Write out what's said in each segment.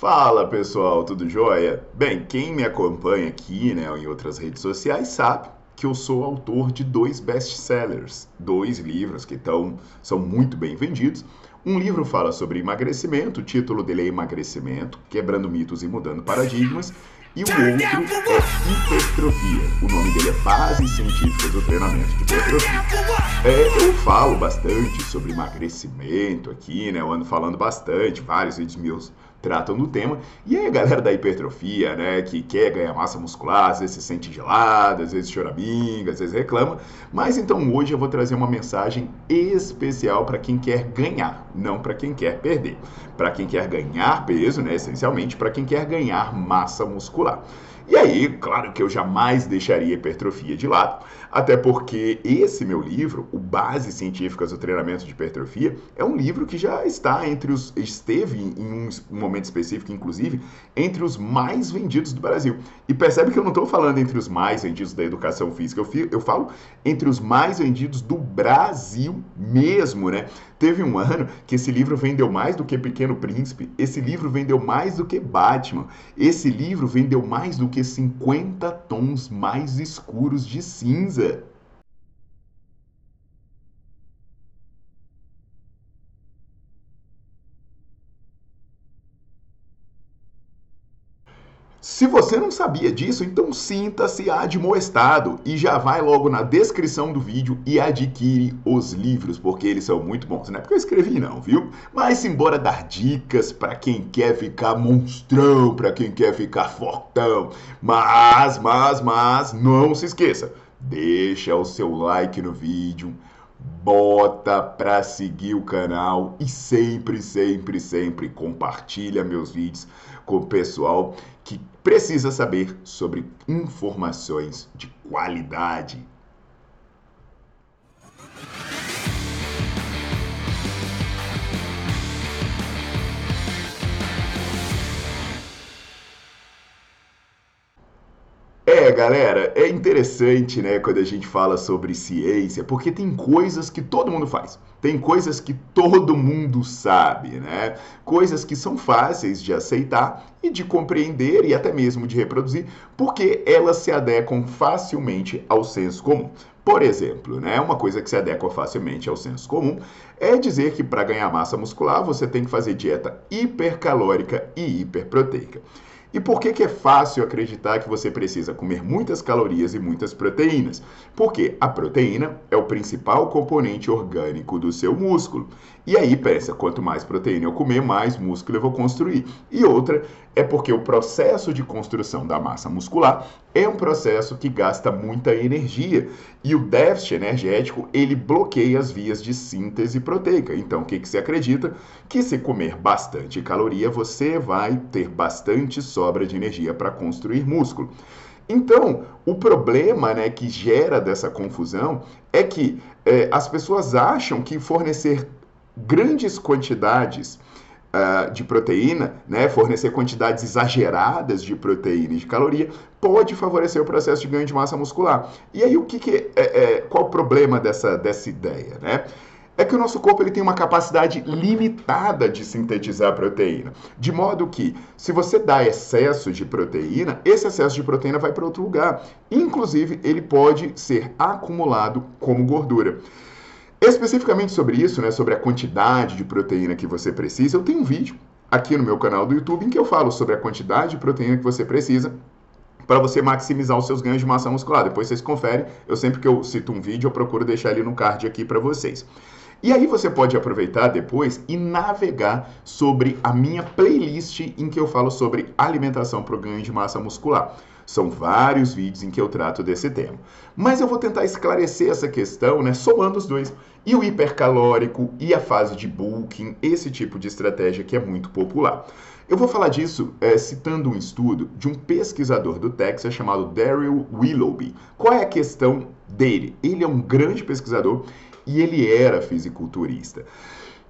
Fala pessoal, tudo jóia? Bem, quem me acompanha aqui né, em outras redes sociais sabe que eu sou autor de dois best-sellers, dois livros que tão, são muito bem vendidos. Um livro fala sobre emagrecimento, o título dele é Emagrecimento, Quebrando Mitos e Mudando Paradigmas, e o outro é hipertrofia. O nome dele é Bases Científicas do Treinamento de Hipertrofia. É, eu falo bastante sobre emagrecimento aqui, né? Eu ando falando bastante, vários vídeos meus tratam do tema. E aí a galera da hipertrofia, né, que quer ganhar massa muscular, às vezes se sente gelada, às vezes choraminga, às vezes reclama. Mas então hoje eu vou trazer uma mensagem especial para quem quer ganhar, não para quem quer perder. Para quem quer ganhar peso, né, essencialmente para quem quer ganhar massa muscular. E aí, claro que eu jamais deixaria a hipertrofia de lado, até porque esse meu livro, o Bases Científicas do Treinamento de Hipertrofia, é um livro que já está entre os esteve em um momento específico, inclusive, entre os mais vendidos do Brasil. E percebe que eu não estou falando entre os mais vendidos da educação física, eu, eu falo entre os mais vendidos do Brasil mesmo, né? Teve um ano que esse livro vendeu mais do que Pequeno Príncipe, esse livro vendeu mais do que Batman, esse livro vendeu mais do que 50 tons mais escuros de cinza. Se você não sabia disso, então sinta-se admoestado e já vai logo na descrição do vídeo e adquire os livros, porque eles são muito bons. Não é porque eu escrevi não, viu? Mas embora dar dicas para quem quer ficar monstrão, para quem quer ficar fortão. Mas, mas, mas, não se esqueça, deixa o seu like no vídeo, bota para seguir o canal e sempre, sempre, sempre compartilha meus vídeos com o pessoal que precisa saber sobre informações de qualidade. Galera, é interessante, né, quando a gente fala sobre ciência, porque tem coisas que todo mundo faz. Tem coisas que todo mundo sabe, né? Coisas que são fáceis de aceitar e de compreender e até mesmo de reproduzir, porque elas se adequam facilmente ao senso comum. Por exemplo, né, uma coisa que se adequa facilmente ao senso comum é dizer que para ganhar massa muscular você tem que fazer dieta hipercalórica e hiperproteica. E por que, que é fácil acreditar que você precisa comer muitas calorias e muitas proteínas? Porque a proteína é o principal componente orgânico do seu músculo. E aí pensa, quanto mais proteína eu comer, mais músculo eu vou construir. E outra é porque o processo de construção da massa muscular é um processo que gasta muita energia e o déficit energético ele bloqueia as vias de síntese proteica. Então, o que, que se acredita? Que se comer bastante caloria, você vai ter bastante sobra de energia para construir músculo. Então, o problema né, que gera dessa confusão é que é, as pessoas acham que fornecer grandes quantidades uh, de proteína, né, fornecer quantidades exageradas de proteína e de caloria, pode favorecer o processo de ganho de massa muscular. E aí, o que, que é, é, qual o problema dessa, dessa ideia? Né? é que o nosso corpo ele tem uma capacidade limitada de sintetizar proteína. De modo que, se você dá excesso de proteína, esse excesso de proteína vai para outro lugar. Inclusive, ele pode ser acumulado como gordura. Especificamente sobre isso, né, sobre a quantidade de proteína que você precisa, eu tenho um vídeo aqui no meu canal do YouTube, em que eu falo sobre a quantidade de proteína que você precisa para você maximizar os seus ganhos de massa muscular. Depois vocês conferem, eu sempre que eu cito um vídeo, eu procuro deixar ele no card aqui para vocês. E aí você pode aproveitar depois e navegar sobre a minha playlist em que eu falo sobre alimentação para o ganho de massa muscular. São vários vídeos em que eu trato desse tema. Mas eu vou tentar esclarecer essa questão, né, somando os dois. E o hipercalórico e a fase de bulking, esse tipo de estratégia que é muito popular. Eu vou falar disso é, citando um estudo de um pesquisador do Texas chamado Daryl Willoughby. Qual é a questão dele? Ele é um grande pesquisador e ele era fisiculturista.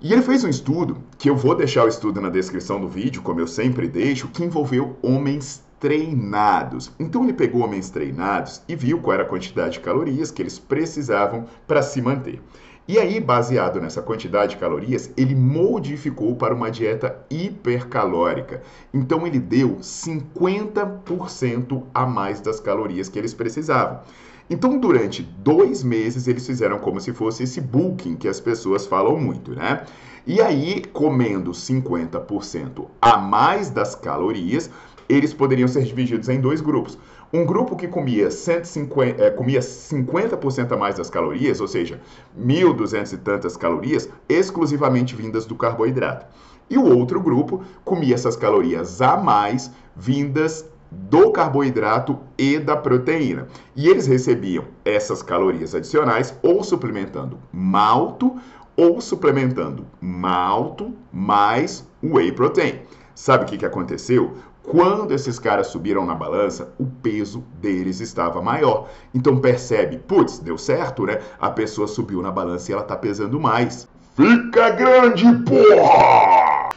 E ele fez um estudo, que eu vou deixar o estudo na descrição do vídeo, como eu sempre deixo, que envolveu homens treinados. Então ele pegou homens treinados e viu qual era a quantidade de calorias que eles precisavam para se manter. E aí, baseado nessa quantidade de calorias, ele modificou para uma dieta hipercalórica. Então ele deu 50% a mais das calorias que eles precisavam. Então, durante dois meses, eles fizeram como se fosse esse bulking que as pessoas falam muito, né? E aí, comendo 50% a mais das calorias, eles poderiam ser divididos em dois grupos. Um grupo que comia, 150, é, comia 50% a mais das calorias, ou seja, 1.200 e tantas calorias, exclusivamente vindas do carboidrato. E o outro grupo comia essas calorias a mais vindas do carboidrato e da proteína. E eles recebiam essas calorias adicionais ou suplementando malto ou suplementando malto mais whey protein. Sabe o que, que aconteceu? Quando esses caras subiram na balança, o peso deles estava maior. Então percebe, putz, deu certo, né? A pessoa subiu na balança e ela tá pesando mais. Fica grande, porra!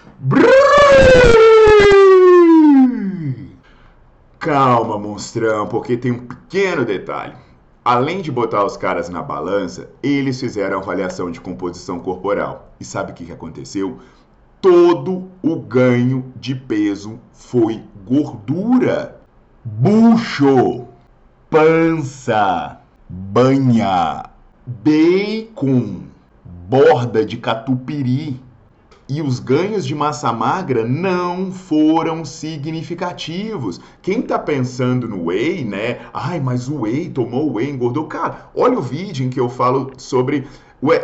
Calma, monstrão, porque tem um pequeno detalhe. Além de botar os caras na balança, eles fizeram avaliação de composição corporal. E sabe o que aconteceu? Todo o ganho de peso foi gordura. Bucho, pança, banha, bacon, borda de catupiry. E os ganhos de massa magra não foram significativos. Quem tá pensando no whey, né? Ai, mas o whey tomou whey, engordou. Cara, olha o vídeo em que eu falo sobre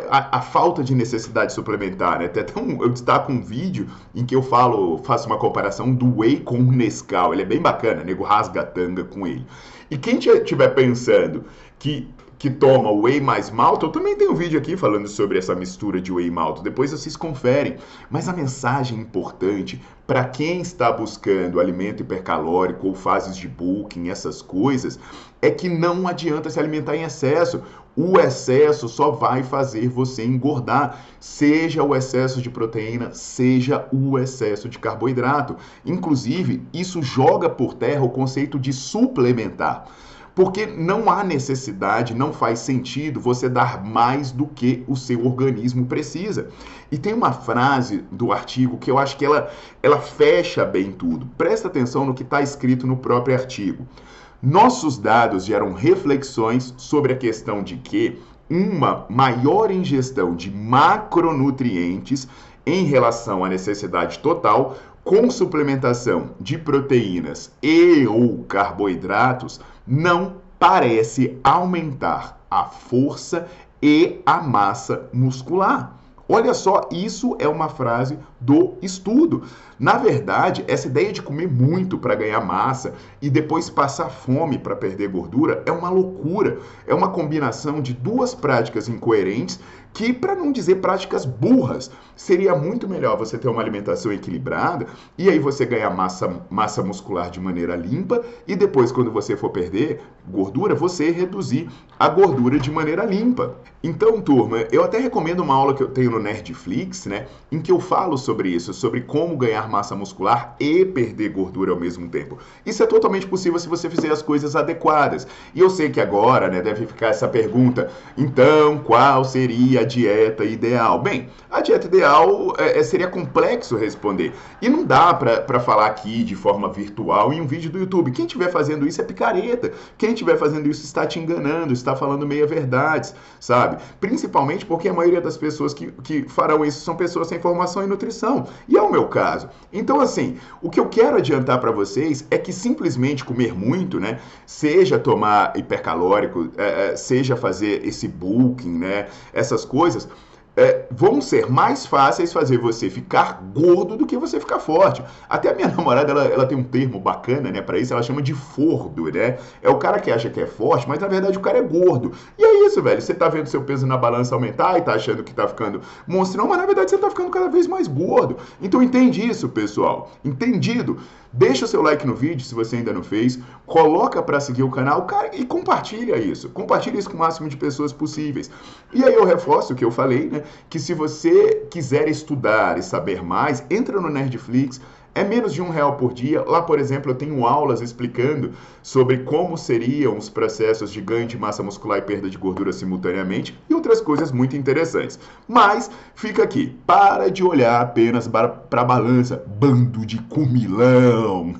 a, a, falta de necessidade suplementar, né? Até um, eu destaco um vídeo em que eu falo, faço uma comparação do whey com o Nescau. Ele é bem bacana, nego rasga a tanga com ele. E quem estiver pensando que que toma whey mais malto, eu também tenho um vídeo aqui falando sobre essa mistura de whey e malto. Depois vocês conferem. Mas a mensagem importante para quem está buscando alimento hipercalórico ou fases de bulking, essas coisas, é que não adianta se alimentar em excesso. O excesso só vai fazer você engordar, seja o excesso de proteína, seja o excesso de carboidrato. Inclusive, isso joga por terra o conceito de suplementar. Porque não há necessidade, não faz sentido você dar mais do que o seu organismo precisa. E tem uma frase do artigo que eu acho que ela, ela fecha bem tudo. Presta atenção no que está escrito no próprio artigo. Nossos dados geram reflexões sobre a questão de que uma maior ingestão de macronutrientes em relação à necessidade total, com suplementação de proteínas e ou carboidratos, não parece aumentar a força e a massa muscular. Olha só, isso é uma frase do estudo. Na verdade, essa ideia de comer muito para ganhar massa e depois passar fome para perder gordura é uma loucura. É uma combinação de duas práticas incoerentes que, para não dizer práticas burras, seria muito melhor você ter uma alimentação equilibrada e aí você ganhar massa, massa muscular de maneira limpa e depois, quando você for perder gordura, você reduzir a gordura de maneira limpa. Então, turma, eu até recomendo uma aula que eu tenho no Nerdflix, né, em que eu falo sobre isso, sobre como ganhar massa muscular e perder gordura ao mesmo tempo. Isso é totalmente possível se você fizer as coisas adequadas. E eu sei que agora, né, deve ficar essa pergunta: então, qual seria a dieta ideal? Bem, a dieta ideal é, é seria complexo responder. E não dá para falar aqui de forma virtual em um vídeo do YouTube. Quem estiver fazendo isso é picareta. Quem estiver fazendo isso está te enganando, está falando meia verdades, sabe? Principalmente porque a maioria das pessoas que, que farão isso são pessoas sem formação em nutrição. E é o meu caso. Então, assim, o que eu quero adiantar para vocês é que simplesmente comer muito, né? Seja tomar hipercalórico, é, é, seja fazer esse bulking, né? Essas coisas é, vão ser mais fáceis fazer você ficar gordo do que você ficar forte. Até a minha namorada, ela, ela tem um termo bacana, né, para isso, ela chama de fordo, né? É o cara que acha que é forte, mas na verdade o cara é gordo. E é isso, velho. Você tá vendo seu peso na balança aumentar e tá achando que tá ficando monstrão, mas na verdade você tá ficando cada vez mais gordo. Então entende isso, pessoal. Entendido? Deixa o seu like no vídeo se você ainda não fez, coloca para seguir o canal, cara, e compartilha isso. Compartilha isso com o máximo de pessoas possíveis. E aí eu reforço o que eu falei, né? Que se você quiser estudar e saber mais, entra no Nerdflix, é menos de um real por dia. Lá, por exemplo, eu tenho aulas explicando sobre como seriam os processos de ganho de massa muscular e perda de gordura simultaneamente e outras coisas muito interessantes. Mas fica aqui, para de olhar apenas para a balança, bando de comilão.